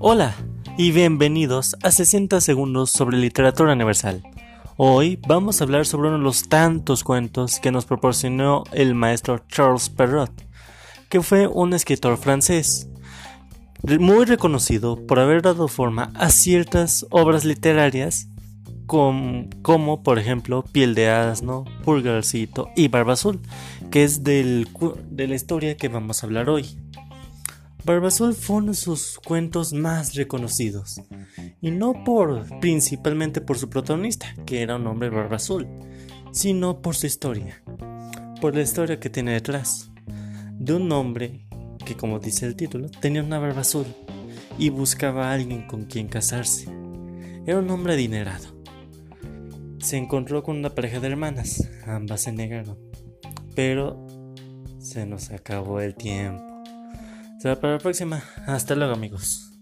Hola y bienvenidos a 60 segundos sobre literatura universal. Hoy vamos a hablar sobre uno de los tantos cuentos que nos proporcionó el maestro Charles Perrault, que fue un escritor francés muy reconocido por haber dado forma a ciertas obras literarias como, por ejemplo Piel de Asno, Pulgarcito y Barba Azul, que es del, de la historia que vamos a hablar hoy. Barba Azul fue uno de sus cuentos más reconocidos, y no por principalmente por su protagonista, que era un hombre barba azul, sino por su historia, por la historia que tiene detrás, de un hombre que como dice el título, tenía una barba azul y buscaba a alguien con quien casarse. Era un hombre adinerado se encontró con una pareja de hermanas. Ambas se negaron. Pero se nos acabó el tiempo. Será para la próxima. Hasta luego amigos.